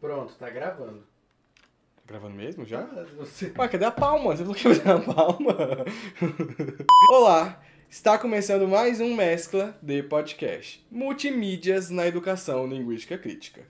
Pronto, tá gravando. Tá gravando mesmo já? Ah, você... Ué, cadê a palma? Você falou que ia a palma? Olá! Está começando mais um Mescla de Podcast. Multimídias na Educação Linguística Crítica.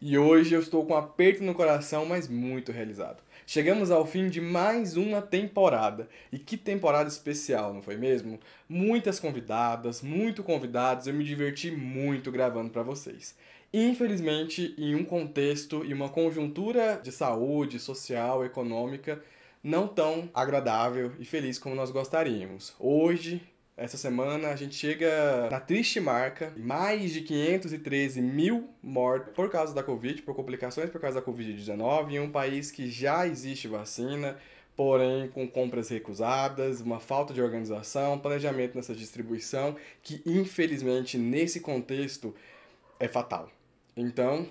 E hoje eu estou com um aperto no coração, mas muito realizado. Chegamos ao fim de mais uma temporada. E que temporada especial, não foi mesmo? Muitas convidadas, muito convidados, eu me diverti muito gravando para vocês. Infelizmente, em um contexto e uma conjuntura de saúde, social, econômica não tão agradável e feliz como nós gostaríamos. Hoje, essa semana, a gente chega na triste marca mais de 513 mil mortos por causa da Covid, por complicações por causa da Covid-19, em um país que já existe vacina, porém com compras recusadas, uma falta de organização, planejamento nessa distribuição, que infelizmente nesse contexto é fatal. Então,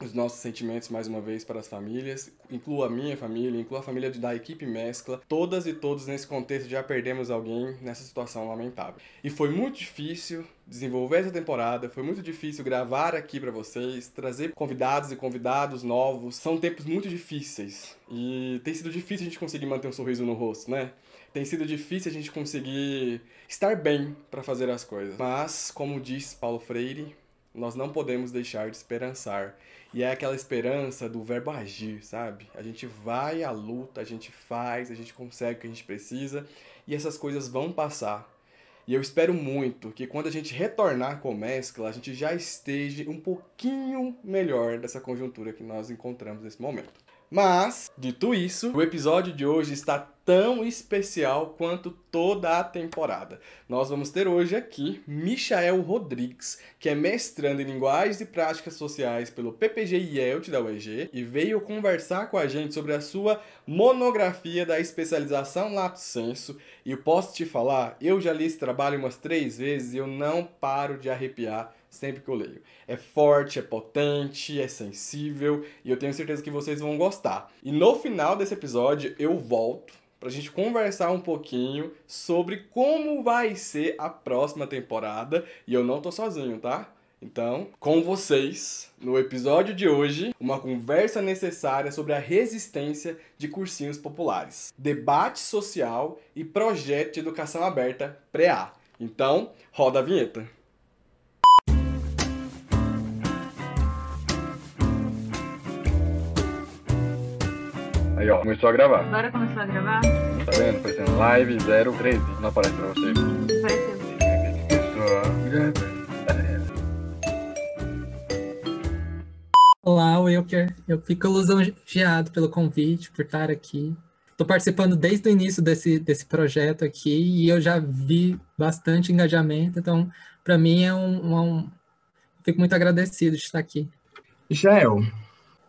os nossos sentimentos mais uma vez para as famílias, inclua a minha família, inclua a família da equipe Mescla, todas e todos nesse contexto já perdemos alguém nessa situação lamentável. E foi muito difícil desenvolver essa temporada, foi muito difícil gravar aqui para vocês, trazer convidados e convidados novos. São tempos muito difíceis e tem sido difícil a gente conseguir manter um sorriso no rosto, né? Tem sido difícil a gente conseguir estar bem para fazer as coisas. Mas, como diz Paulo Freire, nós não podemos deixar de esperançar. E é aquela esperança do verbo agir, sabe? A gente vai à luta, a gente faz, a gente consegue o que a gente precisa e essas coisas vão passar. E eu espero muito que quando a gente retornar com mescla, a gente já esteja um pouquinho melhor dessa conjuntura que nós encontramos nesse momento. Mas, dito isso, o episódio de hoje está tão especial quanto toda a temporada. Nós vamos ter hoje aqui Michael Rodrigues, que é mestrando em Linguagens e Práticas Sociais pelo PPG IELT da UEG e veio conversar com a gente sobre a sua monografia da especialização Lato Senso. E posso te falar, eu já li esse trabalho umas três vezes e eu não paro de arrepiar sempre que eu leio. É forte, é potente, é sensível e eu tenho certeza que vocês vão gostar. E no final desse episódio eu volto para a gente conversar um pouquinho sobre como vai ser a próxima temporada e eu não tô sozinho, tá? Então, com vocês, no episódio de hoje, uma conversa necessária sobre a resistência de cursinhos populares, debate social e projeto de educação aberta pré-A. Então, roda a vinheta. Aí, ó, começou a gravar. Agora começou a gravar? Tá vendo? Aparecendo live 013. Não aparece pra você. Apareceu. Começou a gravar. Olá, Wilker. Eu fico lisonjeado pelo convite, por estar aqui. Estou participando desde o início desse, desse projeto aqui e eu já vi bastante engajamento, então, para mim, é um, um. Fico muito agradecido de estar aqui. Michael,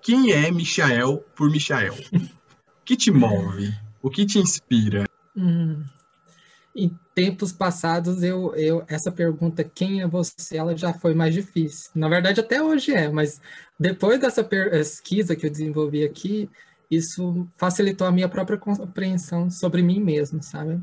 quem é Michael por Michael? O que te move? O que te inspira? Hum. Em tempos passados, eu, eu, essa pergunta, quem é você, ela já foi mais difícil. Na verdade, até hoje é, mas depois dessa pesquisa que eu desenvolvi aqui, isso facilitou a minha própria compreensão sobre mim mesmo, sabe?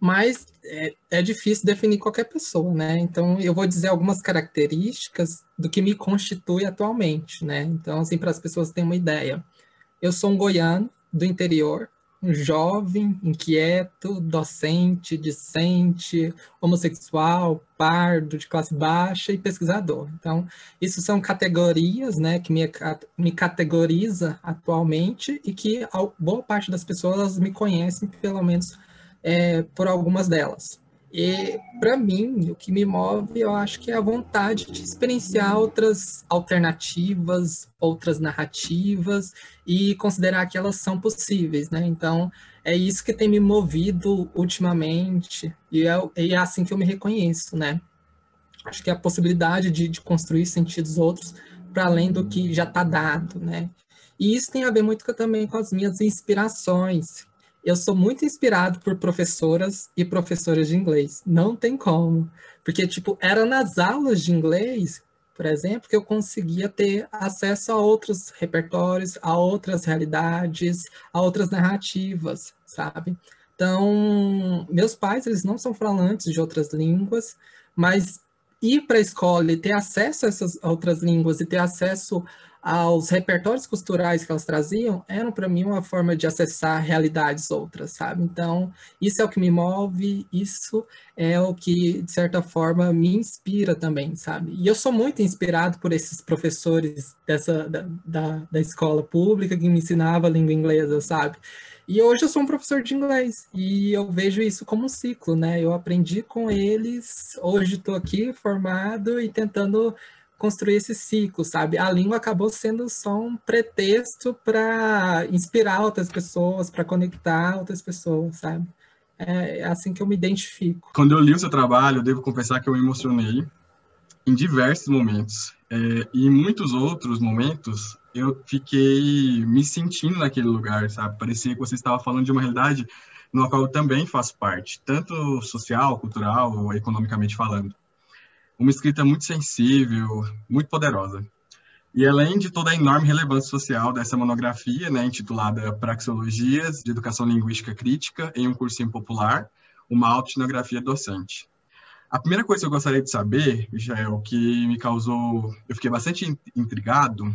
Mas é, é difícil definir qualquer pessoa, né? Então, eu vou dizer algumas características do que me constitui atualmente, né? Então, assim, para as pessoas terem uma ideia. Eu sou um goiano do interior, um jovem, inquieto, docente, discente, homossexual, pardo, de classe baixa e pesquisador. Então, isso são categorias né, que me, me categoriza atualmente e que boa parte das pessoas me conhecem, pelo menos é, por algumas delas. E, para mim, o que me move, eu acho que é a vontade de experienciar outras alternativas, outras narrativas e considerar que elas são possíveis, né? Então, é isso que tem me movido ultimamente e é, e é assim que eu me reconheço, né? Acho que é a possibilidade de, de construir sentidos outros para além do que já está dado, né? E isso tem a ver muito também com as minhas inspirações, eu sou muito inspirado por professoras e professores de inglês. Não tem como. Porque, tipo, era nas aulas de inglês, por exemplo, que eu conseguia ter acesso a outros repertórios, a outras realidades, a outras narrativas, sabe? Então, meus pais, eles não são falantes de outras línguas, mas ir para a escola e ter acesso a essas outras línguas e ter acesso aos repertórios culturais que elas traziam, eram para mim uma forma de acessar realidades outras, sabe? Então, isso é o que me move, isso é o que, de certa forma, me inspira também, sabe? E eu sou muito inspirado por esses professores dessa, da, da, da escola pública que me ensinava a língua inglesa, sabe? E hoje eu sou um professor de inglês e eu vejo isso como um ciclo, né? Eu aprendi com eles, hoje estou aqui formado e tentando construir esse ciclo, sabe? A língua acabou sendo só um pretexto para inspirar outras pessoas, para conectar outras pessoas, sabe? É assim que eu me identifico. Quando eu li o seu trabalho, eu devo confessar que eu me emocionei em diversos momentos. É, e em muitos outros momentos, eu fiquei me sentindo naquele lugar, sabe? Parecia que você estava falando de uma realidade no qual eu também faço parte, tanto social, cultural economicamente falando uma escrita muito sensível, muito poderosa. E além de toda a enorme relevância social dessa monografia, né, intitulada Praxeologias de Educação Linguística Crítica em um cursinho popular, uma autoetnografia docente. A primeira coisa que eu gostaria de saber, Michael, que me causou, eu fiquei bastante intrigado,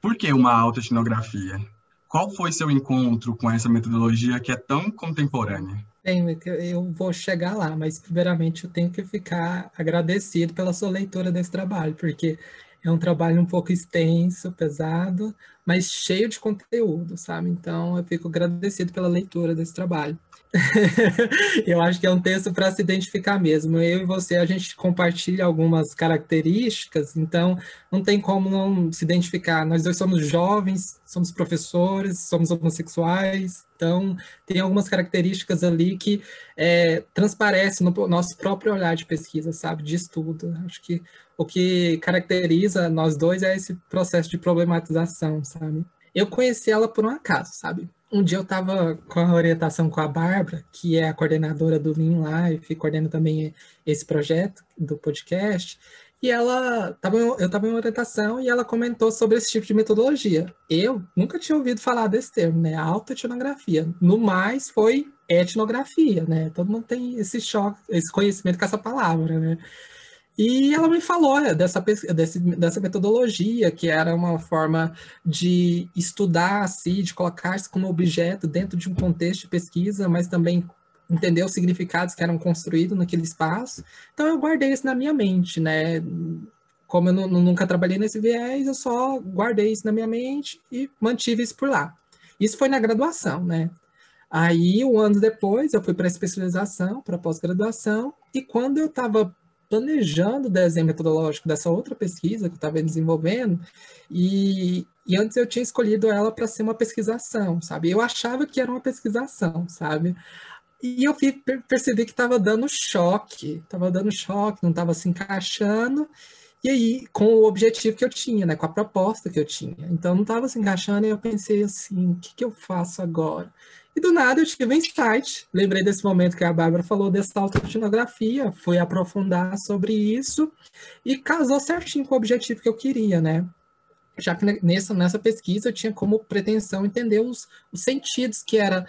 por que uma autoetnografia? Qual foi seu encontro com essa metodologia que é tão contemporânea? Tenho, eu vou chegar lá, mas primeiramente eu tenho que ficar agradecido pela sua leitura desse trabalho, porque é um trabalho um pouco extenso, pesado, mas cheio de conteúdo, sabe? Então eu fico agradecido pela leitura desse trabalho. eu acho que é um texto para se identificar mesmo. Eu e você, a gente compartilha algumas características, então não tem como não se identificar. Nós dois somos jovens, somos professores, somos homossexuais, então tem algumas características ali que é, transparecem no nosso próprio olhar de pesquisa, sabe, de estudo. Acho que o que caracteriza nós dois é esse processo de problematização, sabe? Eu conheci ela por um acaso, sabe? Um dia eu estava com a orientação com a Bárbara, que é a coordenadora do Lean Life, coordena também esse projeto do podcast, e ela tava, eu estava em orientação e ela comentou sobre esse tipo de metodologia. Eu nunca tinha ouvido falar desse termo, né? Alta etnografia. No mais foi etnografia, né? Todo mundo tem esse choque, esse conhecimento com essa palavra, né? E ela me falou é, dessa, dessa metodologia, que era uma forma de estudar assim, de colocar-se como objeto dentro de um contexto de pesquisa, mas também entender os significados que eram construídos naquele espaço. Então eu guardei isso na minha mente, né? Como eu nunca trabalhei nesse viés, eu só guardei isso na minha mente e mantive isso por lá. Isso foi na graduação, né? Aí, um ano depois, eu fui para a especialização, para pós-graduação, e quando eu estava planejando o desenho metodológico dessa outra pesquisa que eu estava desenvolvendo, e, e antes eu tinha escolhido ela para ser uma pesquisação, sabe? Eu achava que era uma pesquisação, sabe? E eu percebi que estava dando choque, estava dando choque, não estava se encaixando, e aí, com o objetivo que eu tinha, né, com a proposta que eu tinha. Então, não estava se encaixando, e eu pensei assim, o que, que eu faço agora? E do nada eu tive um insight. Lembrei desse momento que a Bárbara falou dessa autoetnografia, fui aprofundar sobre isso e casou certinho com o objetivo que eu queria, né? Já que nessa, nessa pesquisa eu tinha como pretensão entender os, os sentidos que eram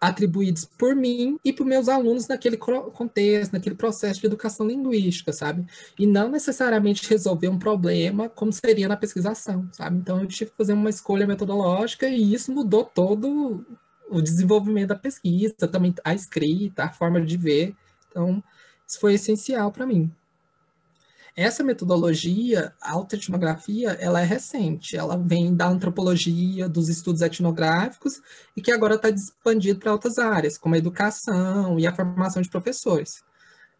atribuídos por mim e por meus alunos naquele contexto, naquele processo de educação linguística, sabe? E não necessariamente resolver um problema como seria na pesquisação, sabe? Então eu tive que fazer uma escolha metodológica e isso mudou todo o desenvolvimento da pesquisa, também a escrita, a forma de ver. Então, isso foi essencial para mim. Essa metodologia, a autoetnografia, ela é recente, ela vem da antropologia, dos estudos etnográficos, e que agora está expandido para outras áreas, como a educação e a formação de professores.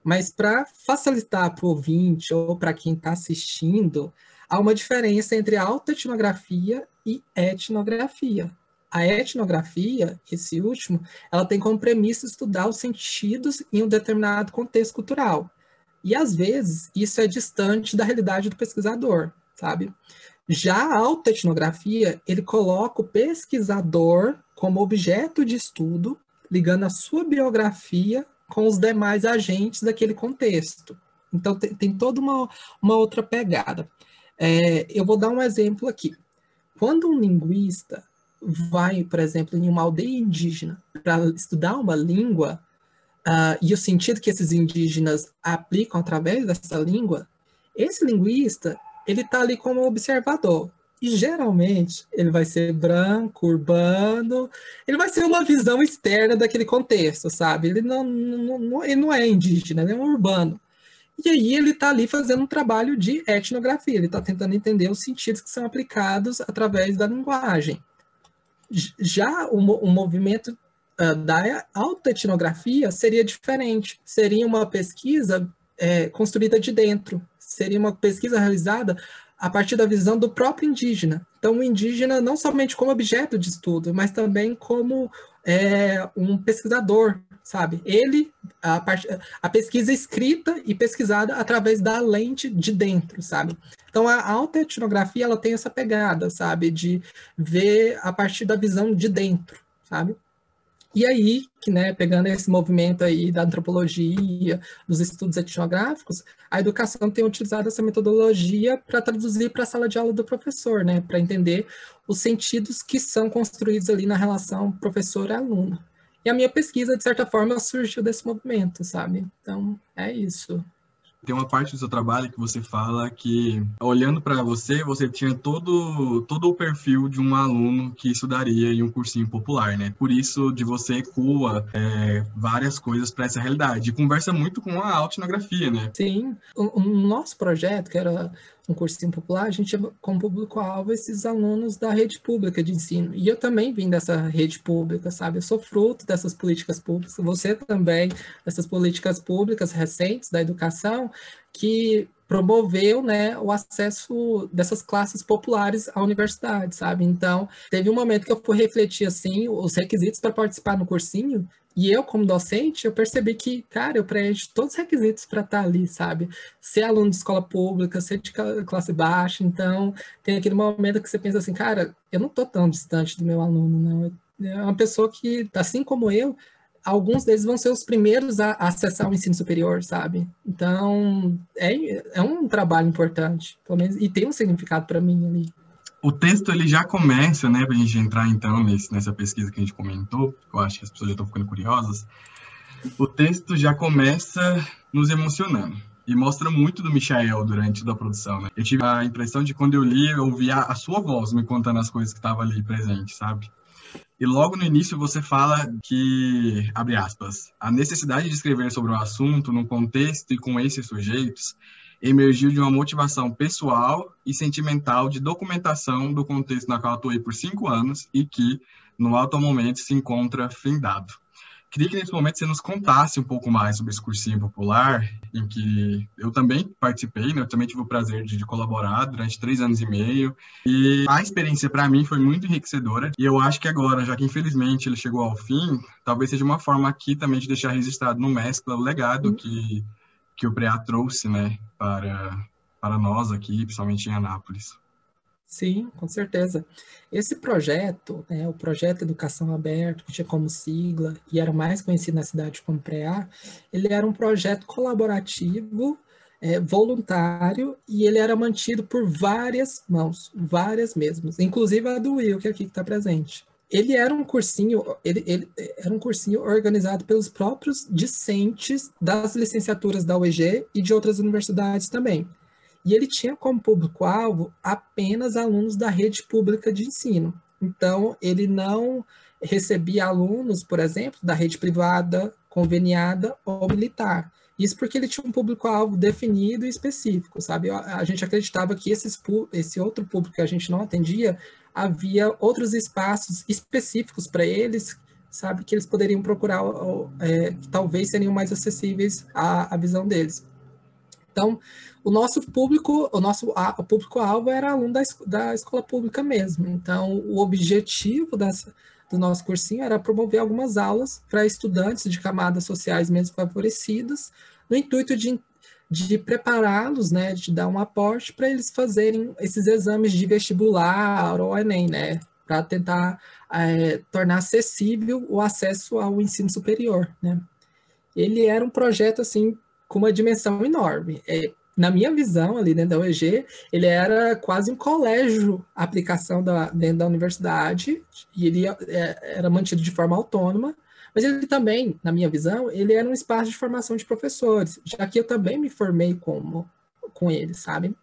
Mas para facilitar para o ouvinte ou para quem está assistindo, há uma diferença entre autoetnografia e etnografia a etnografia, esse último, ela tem como premissa estudar os sentidos em um determinado contexto cultural. E às vezes isso é distante da realidade do pesquisador, sabe? Já a autoetnografia, ele coloca o pesquisador como objeto de estudo, ligando a sua biografia com os demais agentes daquele contexto. Então tem, tem toda uma, uma outra pegada. É, eu vou dar um exemplo aqui. Quando um linguista vai, por exemplo, em uma aldeia indígena para estudar uma língua uh, e o sentido que esses indígenas aplicam através dessa língua, esse linguista ele está ali como observador. E geralmente ele vai ser branco, urbano, ele vai ser uma visão externa daquele contexto, sabe? Ele não, não, não ele não é indígena, ele é um urbano. E aí ele está ali fazendo um trabalho de etnografia, ele está tentando entender os sentidos que são aplicados através da linguagem. Já o, o movimento uh, da autoetnografia seria diferente, seria uma pesquisa é, construída de dentro, seria uma pesquisa realizada a partir da visão do próprio indígena. Então, o indígena não somente como objeto de estudo, mas também como é, um pesquisador, sabe? Ele, a, a pesquisa escrita e pesquisada através da lente de dentro, sabe? Então, a alta etnografia, ela tem essa pegada, sabe? De ver a partir da visão de dentro, sabe? E aí, que, né, pegando esse movimento aí da antropologia, dos estudos etnográficos, a educação tem utilizado essa metodologia para traduzir para a sala de aula do professor, né, para entender os sentidos que são construídos ali na relação professor-aluno. E a minha pesquisa, de certa forma, surgiu desse movimento, sabe? Então, é isso. Tem uma parte do seu trabalho que você fala que, olhando para você, você tinha todo, todo o perfil de um aluno que estudaria em um cursinho popular, né? Por isso, de você ecoa é, várias coisas para essa realidade. E conversa muito com a autoetnografia, né? Sim. O, o nosso projeto, que era um cursinho popular, a gente tinha como público-alvo esses alunos da rede pública de ensino. E eu também vim dessa rede pública, sabe? Eu sou fruto dessas políticas públicas, você também, dessas políticas públicas recentes da educação, que promoveu né, o acesso dessas classes populares à universidade, sabe? Então, teve um momento que eu fui refletir, assim, os requisitos para participar no cursinho, e eu, como docente, eu percebi que, cara, eu preencho todos os requisitos para estar tá ali, sabe? Ser aluno de escola pública, ser de classe baixa, então tem aquele momento que você pensa assim, cara, eu não estou tão distante do meu aluno, não. É uma pessoa que, assim como eu, alguns deles vão ser os primeiros a, acessar o ensino superior, sabe? Então, é, é um trabalho importante, pelo menos, e tem um significado para mim ali o texto ele já começa, né, para a gente entrar então nesse, nessa pesquisa que a gente comentou, eu acho que as pessoas já estão ficando curiosas. O texto já começa nos emocionando e mostra muito do Michael durante a produção, né? Eu tive a impressão de quando eu li, eu ouvia a sua voz me contando as coisas que estavam ali presente, sabe? E logo no início você fala que, abre aspas, a necessidade de escrever sobre o assunto no contexto e com esses sujeitos emergiu de uma motivação pessoal e sentimental de documentação do contexto na qual atuei por cinco anos e que, no atual momento, se encontra findado. Queria que nesse momento você nos contasse um pouco mais sobre esse cursinho popular, em que eu também participei, né? eu também tive o prazer de, de colaborar durante três anos e meio, e a experiência para mim foi muito enriquecedora, e eu acho que agora, já que infelizmente ele chegou ao fim, talvez seja uma forma aqui também de deixar registrado no Mescla o legado que que o PREA trouxe, né, para, para nós aqui, principalmente em Anápolis. Sim, com certeza. Esse projeto, né, o Projeto Educação Aberta, que tinha como sigla e era mais conhecido na cidade como PREA, ele era um projeto colaborativo, é, voluntário, e ele era mantido por várias mãos, várias mesmas, inclusive a do Will, que aqui está presente ele era um cursinho, ele, ele, era um cursinho organizado pelos próprios discentes das licenciaturas da UEG e de outras universidades também. E ele tinha como público-alvo apenas alunos da rede pública de ensino. Então, ele não recebia alunos, por exemplo, da rede privada, conveniada ou militar. Isso porque ele tinha um público-alvo definido e específico, sabe? A gente acreditava que esses, esse outro público que a gente não atendia havia outros espaços específicos para eles, sabe, que eles poderiam procurar, é, que talvez seriam mais acessíveis à, à visão deles. Então, o nosso público, o nosso o público-alvo era aluno da, da escola pública mesmo. Então, o objetivo do nosso cursinho era promover algumas aulas para estudantes de camadas sociais menos favorecidas, no intuito de de prepará-los, né, de dar um aporte para eles fazerem esses exames de vestibular ou Enem, né, para tentar é, tornar acessível o acesso ao ensino superior, né. Ele era um projeto, assim, com uma dimensão enorme. É, na minha visão, ali dentro da UEG, ele era quase um colégio aplicação da, dentro da universidade, e ele é, era mantido de forma autônoma, mas ele também, na minha visão, ele era um espaço de formação de professores, já que eu também me formei como, com ele, sabe?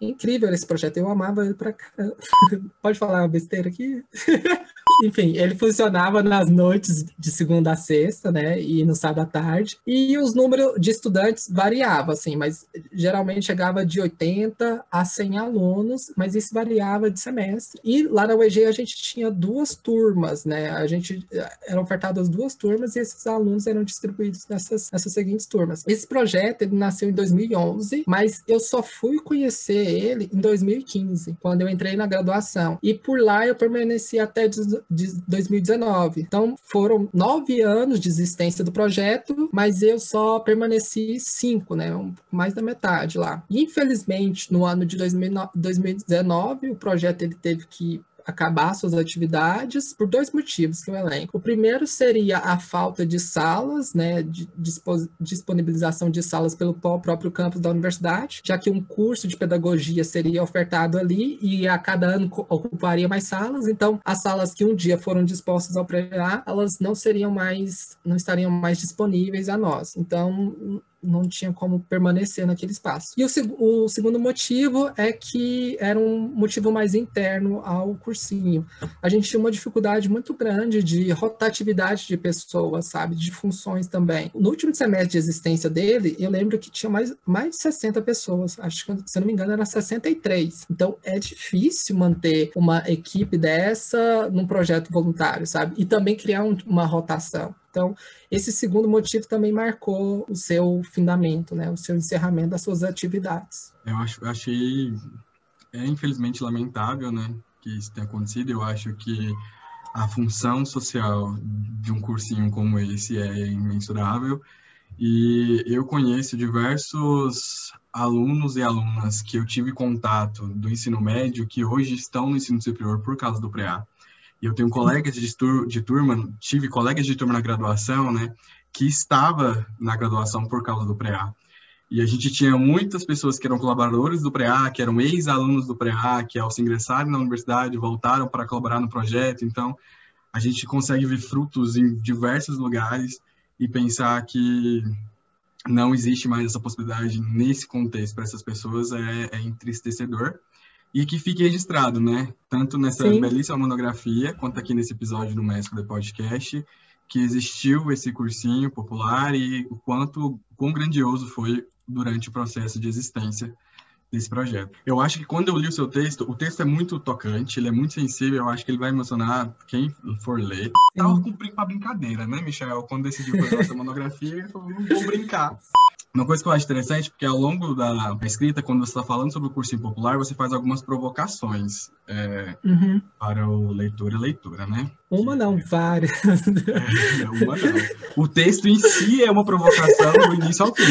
Incrível esse projeto, eu amava ele pra caramba. Pode falar uma besteira aqui? Enfim, ele funcionava nas noites de segunda a sexta, né? E no sábado à tarde. E os números de estudantes variavam, assim, mas geralmente chegava de 80 a 100 alunos, mas isso variava de semestre. E lá na UEG a gente tinha duas turmas, né? A gente eram ofertadas duas turmas e esses alunos eram distribuídos nessas, nessas seguintes turmas. Esse projeto ele nasceu em 2011, mas eu só fui conhecer ele em 2015, quando eu entrei na graduação. E por lá eu permaneci até de 2019. Então, foram nove anos de existência do projeto, mas eu só permaneci cinco, né? Mais da metade lá. Infelizmente, no ano de 2019, o projeto ele teve que acabar suas atividades por dois motivos que eu elenco. O primeiro seria a falta de salas, né, de disponibilização de salas pelo próprio campus da universidade, já que um curso de pedagogia seria ofertado ali e a cada ano ocuparia mais salas, então as salas que um dia foram dispostas ao pré elas não seriam mais, não estariam mais disponíveis a nós. Então, não tinha como permanecer naquele espaço. E o, o, segundo motivo é que era um motivo mais interno ao cursinho. A gente tinha uma dificuldade muito grande de rotatividade de pessoas, sabe? De funções também. No último semestre de existência dele, eu lembro que tinha mais, mais de 60 pessoas. Acho que, se eu não me engano, era 63. Então, é difícil manter uma equipe dessa num projeto voluntário, sabe? E também criar um, uma rotação. Então, esse segundo motivo também marcou o seu findamento, né, o seu encerramento das suas atividades. Eu acho, achei, é infelizmente lamentável, né, que isso tenha acontecido. Eu acho que a função social de um cursinho como esse é imensurável. E eu conheço diversos alunos e alunas que eu tive contato do ensino médio que hoje estão no ensino superior por causa do PREA. E eu tenho colegas de, de turma, tive colegas de turma na graduação, né, que estava na graduação por causa do PREA. E a gente tinha muitas pessoas que eram colaboradores do PREA, que eram ex-alunos do PREA, que ao se ingressarem na universidade voltaram para colaborar no projeto. Então, a gente consegue ver frutos em diversos lugares e pensar que não existe mais essa possibilidade nesse contexto para essas pessoas é, é entristecedor e que fique registrado, né? Tanto nessa Sim. belíssima monografia, quanto aqui nesse episódio do Mestre do Podcast, que existiu esse cursinho popular e o quanto, quão grandioso foi durante o processo de existência desse projeto. Eu acho que quando eu li o seu texto, o texto é muito tocante, ele é muito sensível, eu acho que ele vai emocionar quem for ler. Tava cumprindo pra brincadeira, né, Michel? Quando decidiu fazer essa monografia, eu falei, não vou brincar. Uma coisa que eu acho interessante, porque ao longo da escrita, quando você está falando sobre o cursinho popular, você faz algumas provocações é, uhum. para o leitor e leitura, né? Uma não, várias. Uma não. O texto em si é uma provocação do início ao fim.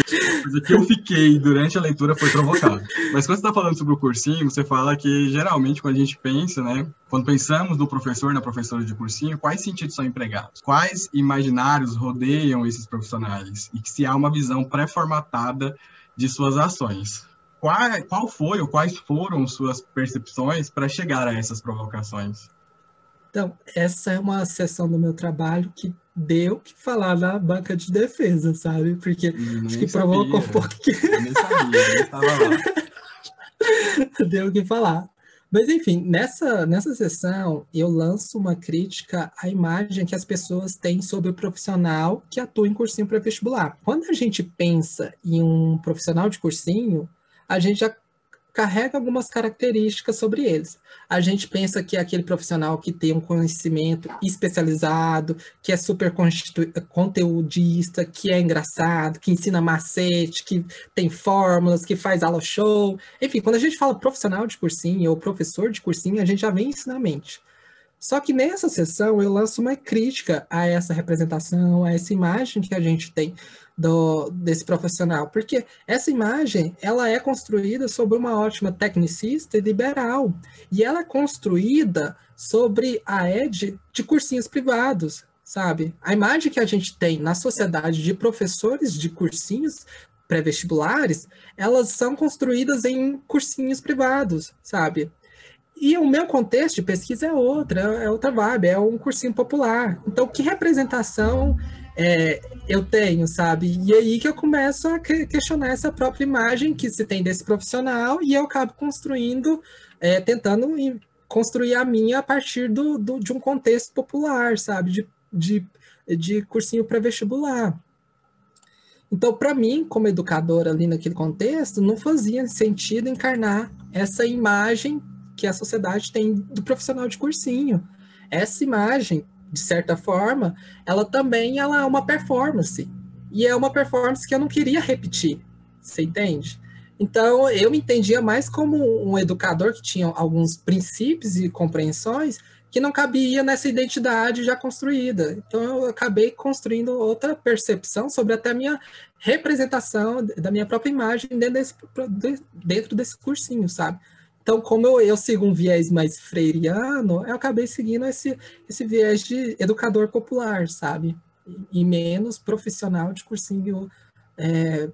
Mas que eu fiquei durante a leitura foi provocado. Mas quando você está falando sobre o cursinho, você fala que geralmente quando a gente pensa, né? Quando pensamos no professor, na professora de cursinho, quais sentidos são empregados? Quais imaginários rodeiam esses profissionais? E que se há uma visão pré-formatada de suas ações. Qual, qual foi ou quais foram suas percepções para chegar a essas provocações? Então, essa é uma seção do meu trabalho que deu que falar na banca de defesa, sabe? Porque acho que provocou um pouquinho. Eu nem sabia, nem tava lá. deu que falar. Mas, enfim, nessa, nessa sessão, eu lanço uma crítica à imagem que as pessoas têm sobre o profissional que atua em cursinho pré-vestibular. Quando a gente pensa em um profissional de cursinho, a gente já carrega algumas características sobre eles. A gente pensa que é aquele profissional que tem um conhecimento especializado, que é super conteudista, que é engraçado, que ensina macete, que tem fórmulas, que faz aula show. Enfim, quando a gente fala profissional de cursinho ou professor de cursinho, a gente já vem isso na mente. Só que nessa sessão eu lanço uma crítica a essa representação, a essa imagem que a gente tem do, desse profissional, porque essa imagem ela é construída sobre uma ótima tecnicista e liberal, e ela é construída sobre a ed de cursinhos privados, sabe? A imagem que a gente tem na sociedade de professores de cursinhos pré-vestibulares, elas são construídas em cursinhos privados, sabe? E o meu contexto de pesquisa é outra, é outra vibe, é um cursinho popular. Então, que representação é, eu tenho, sabe? E aí que eu começo a questionar essa própria imagem que se tem desse profissional e eu acabo construindo, é, tentando construir a minha a partir do, do de um contexto popular, sabe? De, de, de cursinho pré-vestibular. Então, para mim, como educadora ali naquele contexto, não fazia sentido encarnar essa imagem que a sociedade tem do profissional de cursinho. Essa imagem de certa forma, ela também ela é uma performance. E é uma performance que eu não queria repetir. Você entende? Então, eu me entendia mais como um educador que tinha alguns princípios e compreensões que não cabia nessa identidade já construída. Então, eu acabei construindo outra percepção sobre até a minha representação da minha própria imagem dentro desse, dentro desse cursinho, sabe? Então, como eu, eu sigo um viés mais freiriano, eu acabei seguindo esse, esse viés de educador popular, sabe? E, menos profissional de cursinho é,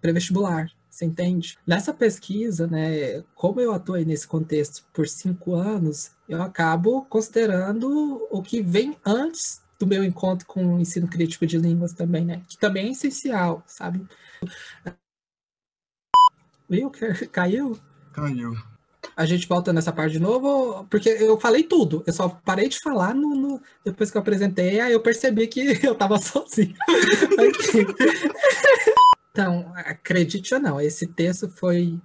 pré-vestibular, você entende? Nessa pesquisa, né, como eu atuei nesse contexto por cinco anos, eu acabo considerando o que vem antes do meu encontro com o ensino crítico de línguas também, né? Que também é essencial, sabe? Viu? Caiu? Caiu a gente volta nessa parte de novo, porque eu falei tudo. Eu só parei de falar no, no depois que eu apresentei, aí eu percebi que eu estava sozinho. então, acredite ou não, esse texto foi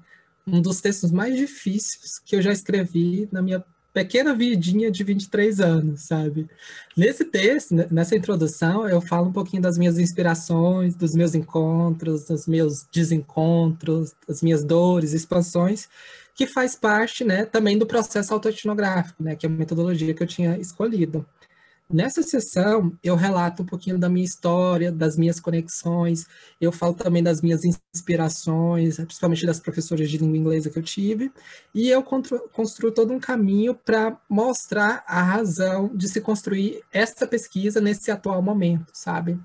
um dos textos mais difíceis que eu já escrevi na minha pequena vidinha de 23 anos, sabe? Nesse texto, nessa introdução, eu falo um pouquinho das minhas inspirações, dos meus encontros, dos meus desencontros, das minhas dores, expansões, que faz parte né, também do processo autoetnográfico, né, que é a metodologia que eu tinha escolhido. Nessa sessão, eu relato um pouquinho da minha história, das minhas conexões, eu falo também das minhas inspirações, principalmente das professoras de língua inglesa que eu tive, e eu construo todo um caminho para mostrar a razão de se construir essa pesquisa nesse atual momento, sabe?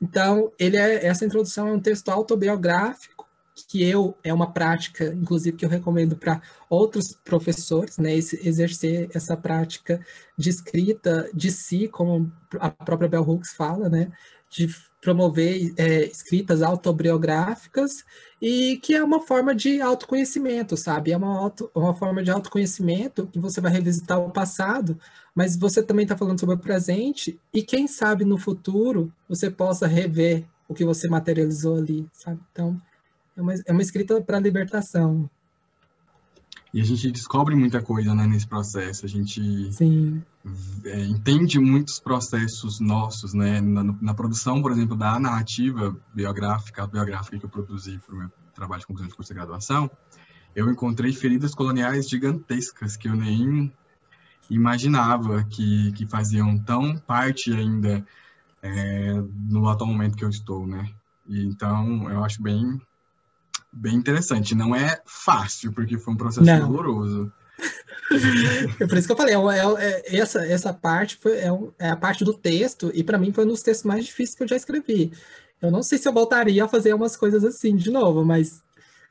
Então, ele é, essa introdução é um texto autobiográfico, que eu é uma prática, inclusive, que eu recomendo para outros professores, né, exercer essa prática de escrita de si, como a própria Bell Hooks fala, né, de promover é, escritas autobiográficas e que é uma forma de autoconhecimento, sabe? É uma, auto, uma forma de autoconhecimento que você vai revisitar o passado, mas você também está falando sobre o presente e quem sabe no futuro você possa rever o que você materializou ali, sabe? Então, é uma, é uma escrita para libertação. E a gente descobre muita coisa né, nesse processo. A gente é, entende muitos processos nossos, né? Na, na, produção, por exemplo, da narrativa biográfica, biográfica que eu produzi para o meu trabalho de conclusão de curso de graduação, eu encontrei feridas coloniais gigantescas que eu nem imaginava que, que faziam tão parte ainda é, no atual momento que eu estou, né? E, então, eu acho bem bem interessante. Não é fácil, porque foi um processo Não. doloroso. é por isso que eu falei, é, é, é, essa, essa parte foi, é, é, a parte do texto, e para mim foi um dos textos mais difíceis que eu já escrevi. Eu não sei se eu voltaria a fazer umas coisas assim de novo, mas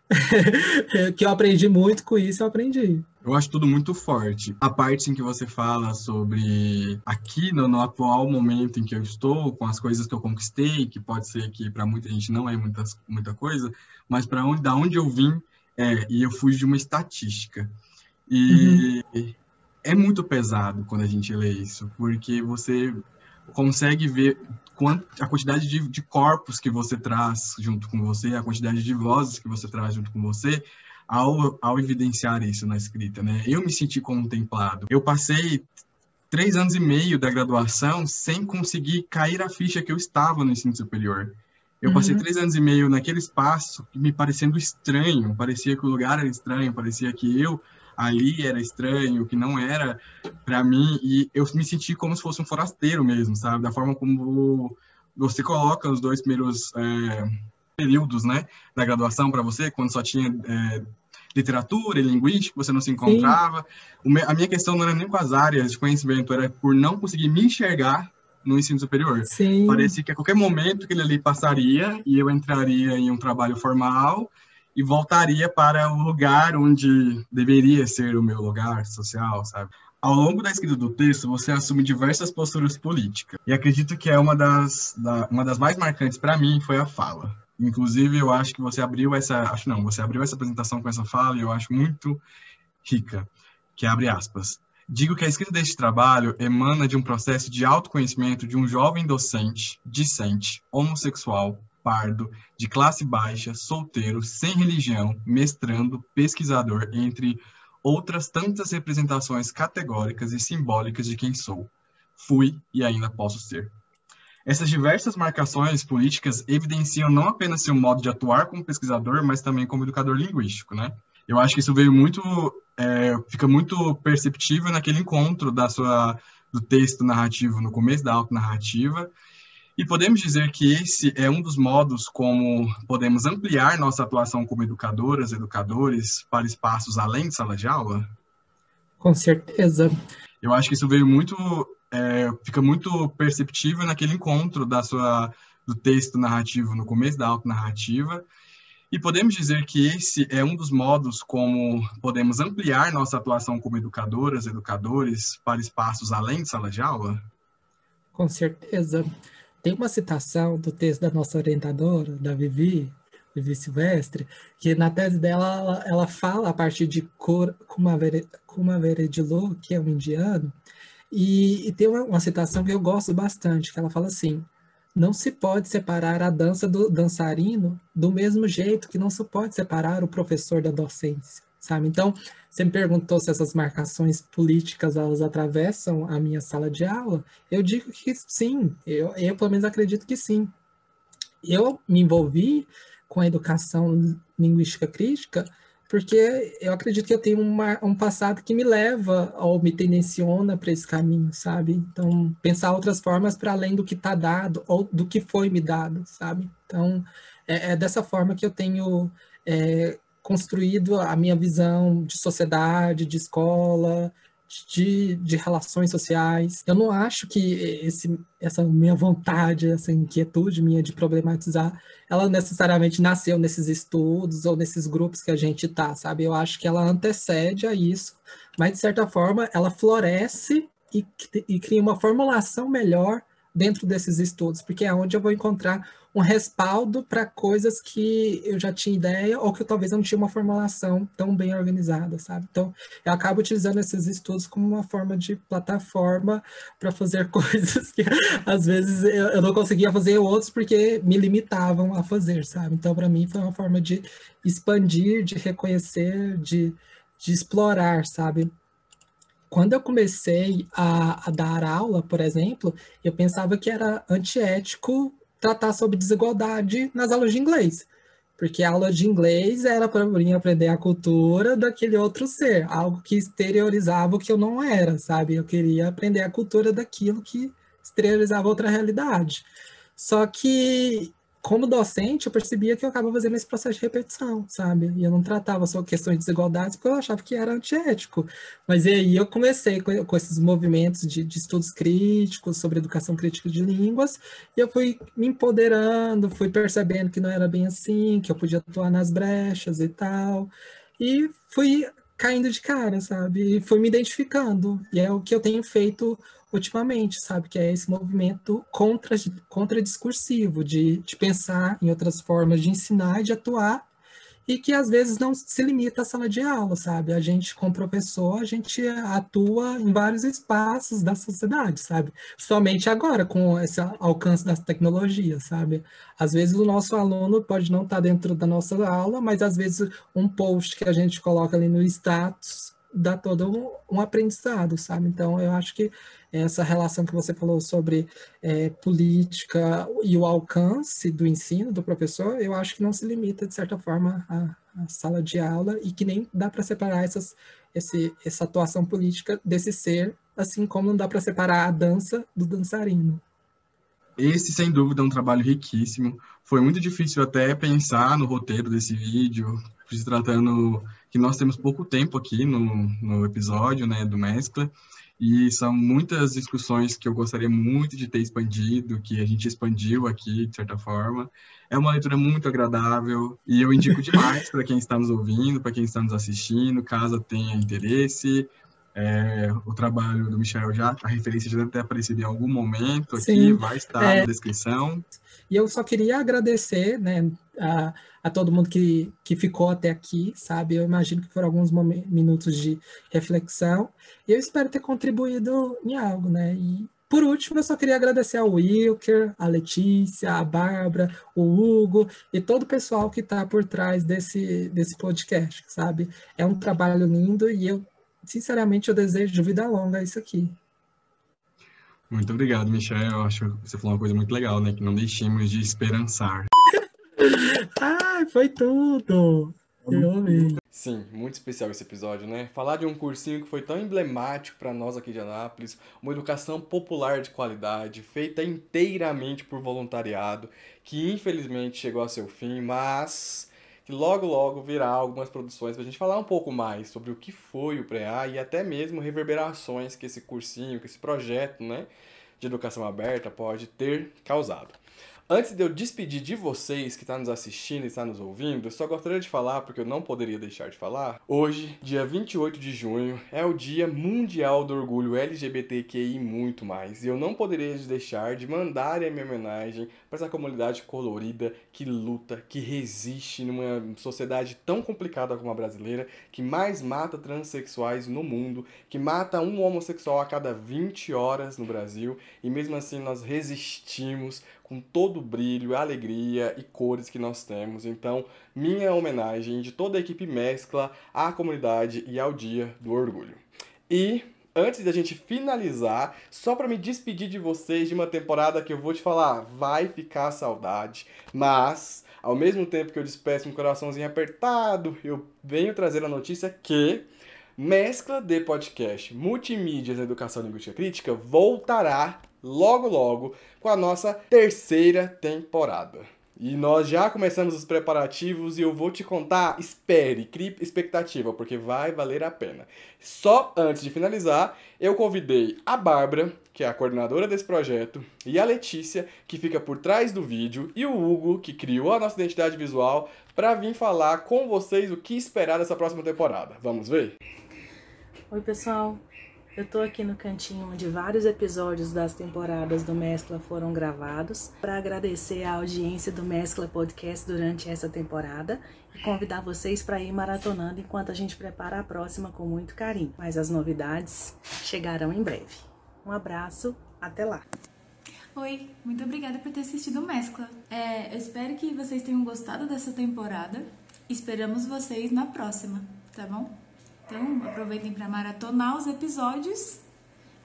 que eu aprendi muito com isso, eu aprendi. Eu acho tudo muito forte. A parte em que você fala sobre aqui no, no, atual momento em que eu estou, com as coisas que eu conquistei, que pode ser que para muita gente não é muitas, muita coisa, mas para onde, da onde eu vim, é, e eu fui de uma estatística. E uhum. é muito pesado quando a gente lê isso, porque você consegue ver a quantidade de, de, corpos que você traz junto com você, a quantidade de vozes que você traz junto com você, ao, ao evidenciar isso na escrita, né? Eu me senti contemplado. Eu passei três anos e meio da graduação sem conseguir cair a ficha que eu estava no ensino superior. Eu passei uhum. três anos e meio naquele espaço me parecendo estranho, parecia que o lugar era estranho, parecia que eu ali era estranho, que não era para mim, e eu me senti como se fosse um forasteiro mesmo, sabe? Da forma como você coloca os dois primeiros é, períodos, né, da graduação para você, quando só tinha é, literatura e linguística, você não se encontrava. a minha questão não era nem com as áreas de conhecimento, era por não conseguir me enxergar no ensino superior. Sim. Parecia que a qualquer momento aquele ali passaria e eu entraria em um trabalho formal e voltaria para o lugar onde deveria ser o meu lugar social, sabe? Ao longo da escrita do texto, você assume diversas posturas políticas. E acredito que é uma das, da, uma das mais marcantes para mim foi a fala. Inclusive, eu acho que você abriu essa, acho não, você abriu essa apresentação com essa fala e eu acho muito rica, que abre aspas. Digo que a escrita deste trabalho emana de um processo de autoconhecimento de um jovem docente, discente, homossexual, pardo, de classe baixa, solteiro, sem religião, mestrando, pesquisador, entre outras tantas representações categóricas e simbólicas de quem sou, fui e ainda posso ser. Essas diversas marcações políticas evidenciam não apenas seu modo de atuar como pesquisador, mas também como educador linguístico, né? Eu acho que isso veio muito, é, fica muito perceptível naquele encontro da sua do texto narrativo no começo da auto-narrativa e podemos dizer que esse é um dos modos como podemos ampliar nossa atuação como educadoras, educadores, para espaços além de sala de aula? Com certeza. Eu acho que isso veio muito, é, fica muito perceptível naquele encontro da sua, do texto narrativo no começo da auto-narrativa. E podemos dizer que esse é um dos modos como podemos ampliar nossa atuação como educadoras, educadores, para espaços além de sala de aula? Com certeza. Tem uma citação do texto da nossa orientadora, da Vivi, Vivi Silvestre, que na tese dela ela, ela fala a partir de Kumaveredilo, que é um indiano, e, e tem uma, uma, citação que eu gosto bastante, que ela fala assim, não se pode separar a dança do dançarino do mesmo jeito que não se pode separar o professor da docência sabe? Então, você me perguntou se essas marcações políticas elas atravessam a minha sala de aula. Eu digo que sim, eu, eu pelo menos acredito que sim. Eu me envolvi com a educação linguística crítica porque eu acredito que eu tenho uma, um passado que me leva ou me tendenciona para esse caminho, sabe? Então, pensar outras formas para além do que está dado ou do que foi me dado, sabe? Então, é, é dessa forma que eu tenho é, construído a minha visão de sociedade, de escola, de, de relações sociais. Eu não acho que esse, essa minha vontade, essa inquietude minha de problematizar, ela necessariamente nasceu nesses estudos ou nesses grupos que a gente tá, sabe? Eu acho que ela antecede a isso, mas de certa forma ela floresce e, e cria uma formulação melhor dentro desses estudos, porque é onde eu vou encontrar um respaldo para coisas que eu já tinha ideia ou que eu, talvez eu não tinha uma formulação tão bem organizada, sabe? Então, eu acabo utilizando esses estudos como uma forma de plataforma para fazer coisas que às vezes eu, eu não conseguia fazer outros porque me limitavam a fazer, sabe? Então, para mim foi uma forma de expandir, de reconhecer, de, de explorar, sabe? Quando eu comecei a, a, dar aula, por exemplo, eu pensava que era antiético tratar sobre desigualdade nas aulas de inglês. Porque a aula de inglês era para mim aprender a cultura daquele outro ser, algo que exteriorizava o que eu não era, sabe? Eu queria aprender a cultura daquilo que exteriorizava outra realidade. Só que como docente, eu percebia que eu acabava fazendo esse processo de repetição, sabe? E eu não tratava só questões de desigualdades porque eu achava que era antiético. Mas aí eu comecei com, com esses movimentos de, de, estudos críticos sobre educação crítica de línguas, e eu fui me empoderando, fui percebendo que não era bem assim, que eu podia atuar nas brechas e tal. E fui caindo de cara, sabe? E fui me identificando. E é o que eu tenho feito ultimamente, sabe? Que é esse movimento contra, contra discursivo, de, de pensar em outras formas de ensinar e de atuar, e que às vezes não se limita à sala de aula, sabe? A gente, como professor, a gente atua em vários espaços da sociedade, sabe? Somente agora, com esse alcance das tecnologias, sabe? Às vezes o nosso aluno pode não estar dentro da nossa aula, mas às vezes um post que a gente coloca ali no status dá todo um, um aprendizado, sabe? Então, eu acho que essa relação que você falou sobre é, política e o alcance do ensino do professor, eu acho que não se limita, de certa forma, à, à sala de aula e que nem dá para separar essas, esse, essa atuação política desse ser, assim como não dá para separar a dança do dançarino. Esse, sem dúvida, é um trabalho riquíssimo. Foi muito difícil até pensar no roteiro desse vídeo, se tratando que nós temos pouco tempo aqui no, no episódio, né, do Mescla, e são muitas discussões que eu gostaria muito de ter expandido, que a gente expandiu aqui, de certa forma. É uma leitura muito agradável e eu indico demais para quem está nos ouvindo, para quem está nos assistindo, caso tenha interesse. É, o trabalho do Michel já, a referência já deve ter aparecido em algum momento aqui, Sim, vai estar é... na descrição. E eu só queria agradecer, né, a, a todo mundo que, que ficou até aqui, sabe? Eu imagino que foram alguns minutos de reflexão. E eu espero ter contribuído em algo, né? E por último, eu só queria agradecer ao Wilker, a Letícia, a Bárbara, o Hugo e todo o pessoal que está por trás desse, desse podcast, sabe? É um trabalho lindo e eu, sinceramente, eu desejo vida longa a isso aqui. Muito obrigado, Michel. Eu acho que você falou uma coisa muito legal, né? Que não deixemos de esperançar. Ai, foi tudo! Eu amei. Sim, muito especial esse episódio, né? Falar de um cursinho que foi tão emblemático para nós aqui de Anápolis, uma educação popular de qualidade, feita inteiramente por voluntariado, que infelizmente chegou a seu fim, mas que logo logo virá algumas produções para a gente falar um pouco mais sobre o que foi o PREA e até mesmo reverberações que esse cursinho, que esse projeto, né, de educação aberta pode ter causado. Antes de eu despedir de vocês que está nos assistindo e está nos ouvindo, eu só gostaria de falar, porque eu não poderia deixar de falar, hoje, dia 28 de junho, é o Dia Mundial do Orgulho LGBTQI muito mais. E eu não poderia deixar de mandar a minha homenagem para essa comunidade colorida que luta, que resiste numa sociedade tão complicada como a brasileira, que mais mata transexuais no mundo, que mata um homossexual a cada 20 horas no Brasil, e mesmo assim nós resistimos com todo o brilho, alegria e cores que nós temos. Então, minha homenagem de toda a equipe mescla à comunidade e ao Dia do Orgulho. E antes da gente finalizar, só para me despedir de vocês de uma temporada que eu vou te falar, vai ficar saudade, mas ao mesmo tempo que eu despeço um coraçãozinho apertado, eu venho trazer a notícia que Mescla de Podcast Multimídias Educação Linguística Crítica voltará logo logo com a nossa terceira temporada. E nós já começamos os preparativos e eu vou te contar, espere, crie expectativa, porque vai valer a pena. Só antes de finalizar, eu convidei a Bárbara, que é a coordenadora desse projeto, e a Letícia, que fica por trás do vídeo, e o Hugo, que criou a nossa identidade visual, para vir falar com vocês o que esperar dessa próxima temporada. Vamos ver? Oi, pessoal. Eu tô aqui no cantinho onde vários episódios das temporadas do Mescla foram gravados para agradecer a audiência do Mescla Podcast durante essa temporada e convidar vocês para ir maratonando enquanto a gente prepara a próxima com muito carinho. Mas as novidades chegarão em breve. Um abraço, até lá. Oi, muito obrigada por ter assistido o Mescla. É, eu espero que vocês tenham gostado dessa temporada. Esperamos vocês na próxima, tá bom? Então, aproveitem para maratonar os episódios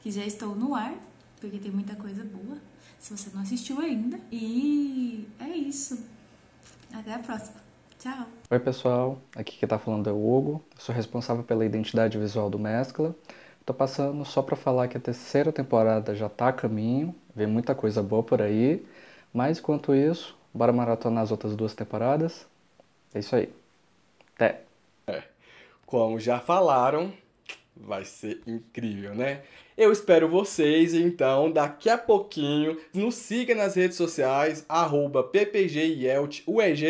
que já estão no ar, porque tem muita coisa boa, se você não assistiu ainda. E é isso. Até a próxima. Tchau. Oi, pessoal. Aqui quem tá falando é o Hugo. Eu sou responsável pela identidade visual do Mescla. Tô passando só para falar que a terceira temporada já tá a caminho, vem muita coisa boa por aí. Mas enquanto isso, bora maratonar as outras duas temporadas. É isso aí. Até! Como já falaram, vai ser incrível, né? Eu espero vocês, então, daqui a pouquinho. Nos siga nas redes sociais, arroba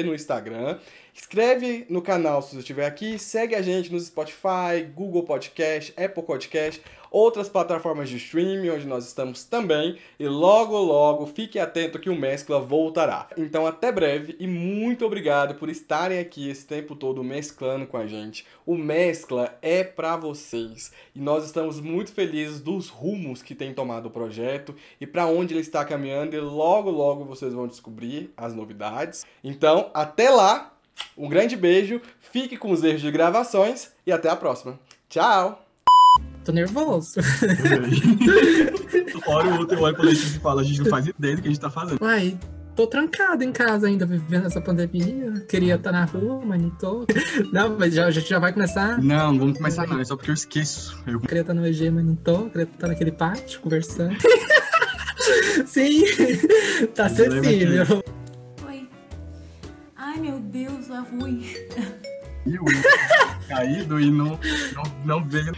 no Instagram. Escreve no canal se você estiver aqui, segue a gente no Spotify, Google Podcast, Apple Podcast outras plataformas de streaming onde nós estamos também. E logo, logo, fique atento que o Mescla voltará. Então, até breve e muito obrigado por estarem aqui esse tempo todo mesclando com a gente. O Mescla é para vocês e nós estamos muito felizes dos rumos que tem tomado o projeto e para onde ele está caminhando. E logo, logo vocês vão descobrir as novidades. Então, até lá! Um grande beijo, fique com os erros de gravações e até a próxima. Tchau! Tô nervoso. Hora o outro olha pra Letícia e fala, a gente não faz ideia do que a gente tá fazendo. Uai, tô trancado em casa ainda, vivendo essa pandemia. Queria estar tá na rua, mas não tô. Não, mas já, a gente já vai começar. Não, vamos começar não, é só porque eu esqueço. Eu queria estar tá no EG, mas não tô. Queria estar tá naquele pátio, conversando. Sim, tá acessível. Oi. Ai, meu Deus, é ruim. E o distraído e não, não, não veio.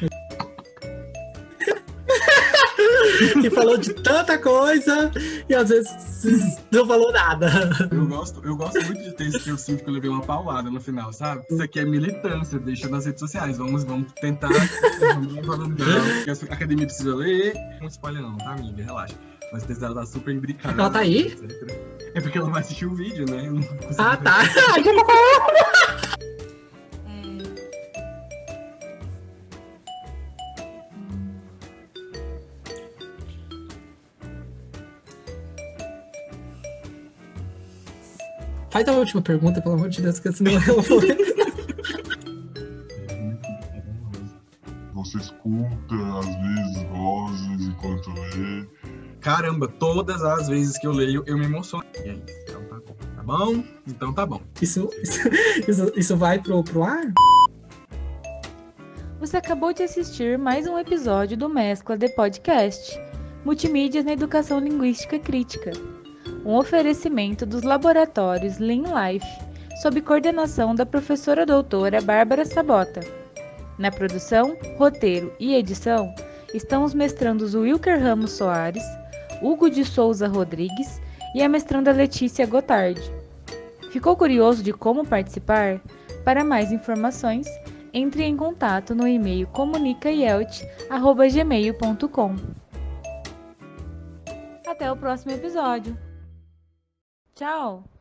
Que falou de tanta coisa e às vezes não falou nada. Eu gosto, eu gosto muito de ter que eu sinto que eu levei uma paulada no final, sabe? Isso aqui é militância, deixa nas redes sociais. Vamos, vamos tentar. a academia precisa ler. Não spoiler, não, tá, amiga? Relaxa. Mas ela tá super imbricada. Ela tá aí? É porque ela vai assistir o vídeo, né? Ah, tá. Faz a última pergunta, pelo amor de Deus, que senão eu vou. Você escuta, às vezes, vozes enquanto lê. Caramba, todas as vezes que eu leio, eu me emociono. E aí, então tá bom. Tá bom? Então tá bom. Isso, isso, isso, isso vai pro, pro ar? Você acabou de assistir mais um episódio do Mescla de Podcast Multimídias na Educação Linguística Crítica um oferecimento dos laboratórios Lean Life, sob coordenação da professora doutora Bárbara Sabota. Na produção, roteiro e edição estão os mestrandos Wilker Ramos Soares, Hugo de Souza Rodrigues e a mestranda Letícia Gotardi. Ficou curioso de como participar? Para mais informações, entre em contato no e-mail comunicaielt.gmail.com. Até o próximo episódio! Tchau!